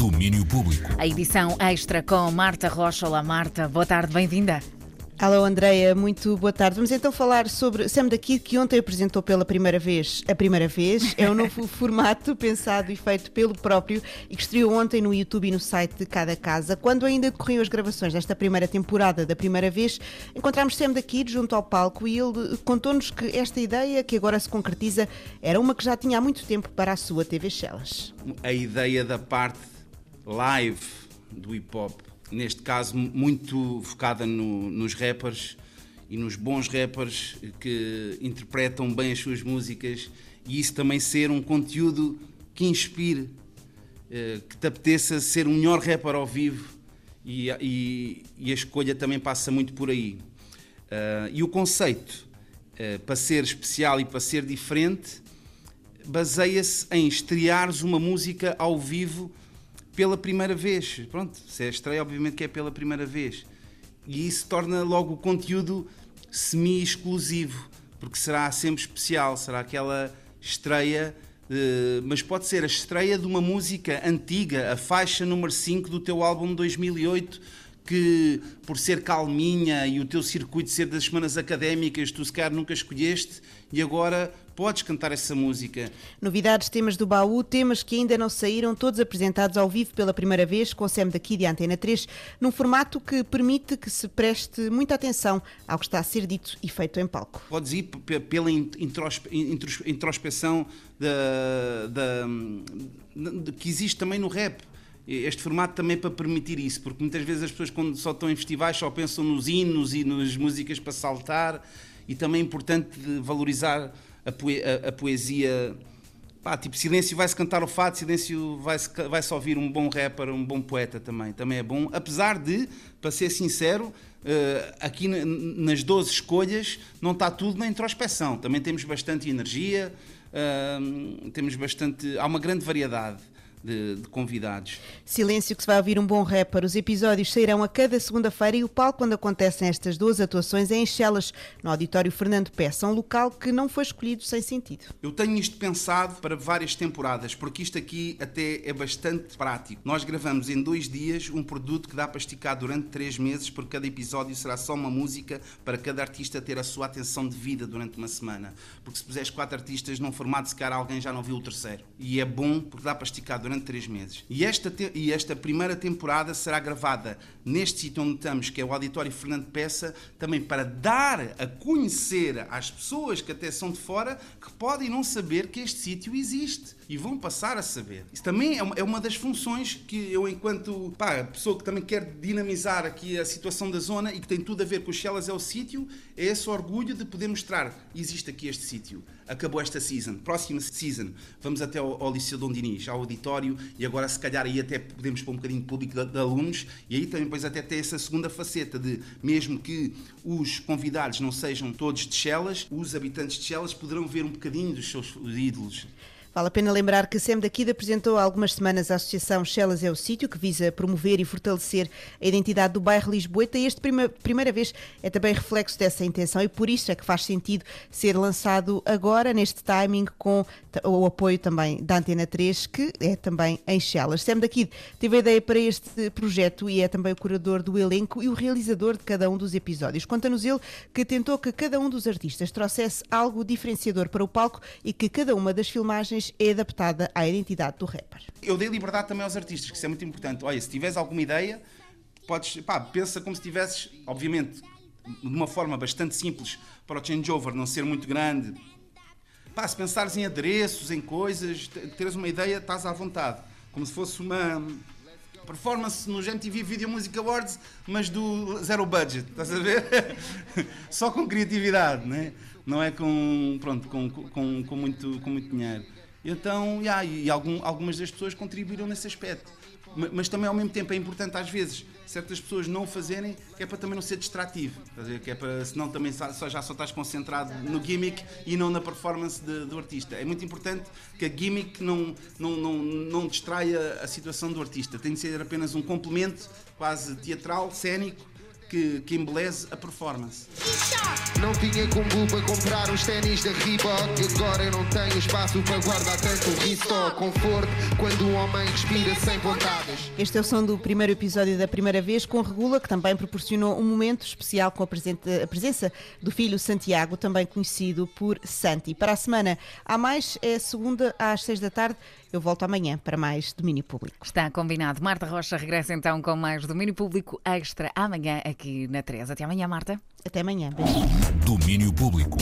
Domínio Público. A edição extra com Marta Rocha. Olá, Marta. Boa tarde, bem-vinda. Alô Andreia, muito boa tarde. Vamos então falar sobre Sam daqui que ontem apresentou pela primeira vez, a primeira vez, é um novo formato pensado e feito pelo próprio e que estreou ontem no YouTube e no site de cada casa. Quando ainda decorriam as gravações desta primeira temporada da primeira vez, encontramos Sam daqui junto ao palco e ele contou-nos que esta ideia que agora se concretiza era uma que já tinha há muito tempo para a sua TV Shellas. A ideia da parte live do hip hop neste caso muito focada no, nos rappers e nos bons rappers que interpretam bem as suas músicas e isso também ser um conteúdo que inspire, eh, que te apeteça ser um melhor rapper ao vivo e, e, e a escolha também passa muito por aí. Uh, e o conceito, uh, para ser especial e para ser diferente, baseia-se em estreares uma música ao vivo pela primeira vez. Pronto, se é estreia, obviamente que é pela primeira vez. E isso torna logo o conteúdo semi-exclusivo, porque será sempre especial, será aquela estreia, uh, mas pode ser a estreia de uma música antiga, a faixa número 5 do teu álbum de 2008, que por ser calminha e o teu circuito ser das semanas académicas, tu se calhar nunca escolheste e agora podes cantar essa música. Novidades, temas do baú, temas que ainda não saíram, todos apresentados ao vivo pela primeira vez com o SEM daqui de Antena 3, num formato que permite que se preste muita atenção ao que está a ser dito e feito em palco. Podes ir pela introspeção da, da, da, que existe também no rap este formato também para permitir isso, porque muitas vezes as pessoas quando só estão em festivais só pensam nos hinos e nas músicas para saltar e também é importante valorizar a, poe a, a poesia. Pá, tipo, silêncio vai-se cantar o fado, silêncio vai-se vai -se ouvir um bom rapper, um bom poeta também. Também é bom. Apesar de, para ser sincero, uh, aqui nas 12 escolhas não está tudo na introspeção. Também temos bastante energia, uh, temos bastante. Há uma grande variedade de, de, convidados. Silêncio que se vai ouvir um bom rapper. Os episódios sairão a cada segunda-feira e o palco quando acontecem estas duas atuações é em Chelas, no auditório Fernando Peça, um local que não foi escolhido sem sentido. Eu tenho isto pensado para várias temporadas, porque isto aqui até é bastante prático. Nós gravamos em dois dias um produto que dá para esticar durante três meses, porque cada episódio será só uma música para cada artista ter a sua atenção de vida durante uma semana. Porque se puseres quatro artistas num formato, se calhar alguém já não viu o terceiro. E é bom porque dá para esticar durante durante três meses. E esta, e esta primeira temporada será gravada neste sítio onde estamos, que é o Auditório Fernando Peça, também para dar a conhecer às pessoas que até são de fora que podem não saber que este sítio existe e vão passar a saber. Isso também é uma, é das funções que eu, enquanto pá, pessoa que também quer dinamizar aqui a situação da zona e que tem tudo a ver com os Chelas é o sítio, é esse orgulho de poder mostrar existe aqui este sítio. Acabou esta season, próxima season, vamos até ao, ao Liceu Dom Dinis, ao auditório e agora se calhar aí até podemos pôr um bocadinho de público de, de alunos e aí também depois até ter essa segunda faceta de mesmo que os convidados não sejam todos de Chelas, os habitantes de Chelas poderão ver um bocadinho dos seus ídolos. Vale a pena lembrar que SEM daqui apresentou há algumas semanas a Associação Chelas é o Sítio, que visa promover e fortalecer a identidade do bairro Lisboeta e este prima, primeira vez é também reflexo dessa intenção e por isso é que faz sentido ser lançado agora, neste timing, com o apoio também da Antena 3, que é também em Chelas. SEM daqui teve a ideia para este projeto e é também o curador do elenco e o realizador de cada um dos episódios. Conta-nos ele que tentou que cada um dos artistas trouxesse algo diferenciador para o palco e que cada uma das filmagens é adaptada à identidade do rapper. Eu dei liberdade também aos artistas, que isso é muito importante. Olha, se tiveres alguma ideia, podes, pá, pensa como se tivesses, obviamente, de uma forma bastante simples, para o changeover não ser muito grande. Pá, se pensares em adereços, em coisas, teres uma ideia, estás à vontade. Como se fosse uma performance no MTV Video Music Awards, mas do zero budget, estás a ver? Só com criatividade, né? não é com, pronto, com, com, com, muito, com muito dinheiro. Então, yeah, e algum, algumas das pessoas contribuíram nesse aspecto. Mas, mas, também ao mesmo tempo é importante às vezes certas pessoas não fazerem, que é para também não ser distrativo, que é para senão também só, já só estás concentrado no gimmick e não na performance de, do artista. É muito importante que a gimmick não, não, não, não distraia a situação do artista, tem de ser apenas um complemento quase teatral, cénico, que, que embeleze a performance. Não tinha combo para comprar os ténis da Reebok Agora eu não tenho espaço para guardar tanto Conforto quando um homem respira sem vontades Este é o som do primeiro episódio da primeira vez com Regula, que também proporcionou um momento especial com a, presente- a presença do filho Santiago, também conhecido por Santi. Para a semana há mais, é segunda às seis da tarde. Eu volto amanhã para mais domínio público. Está combinado. Marta Rocha regressa então com mais domínio público extra amanhã aqui na 3. Até amanhã, Marta. Até amanhã. Beijinhos. Domínio Público.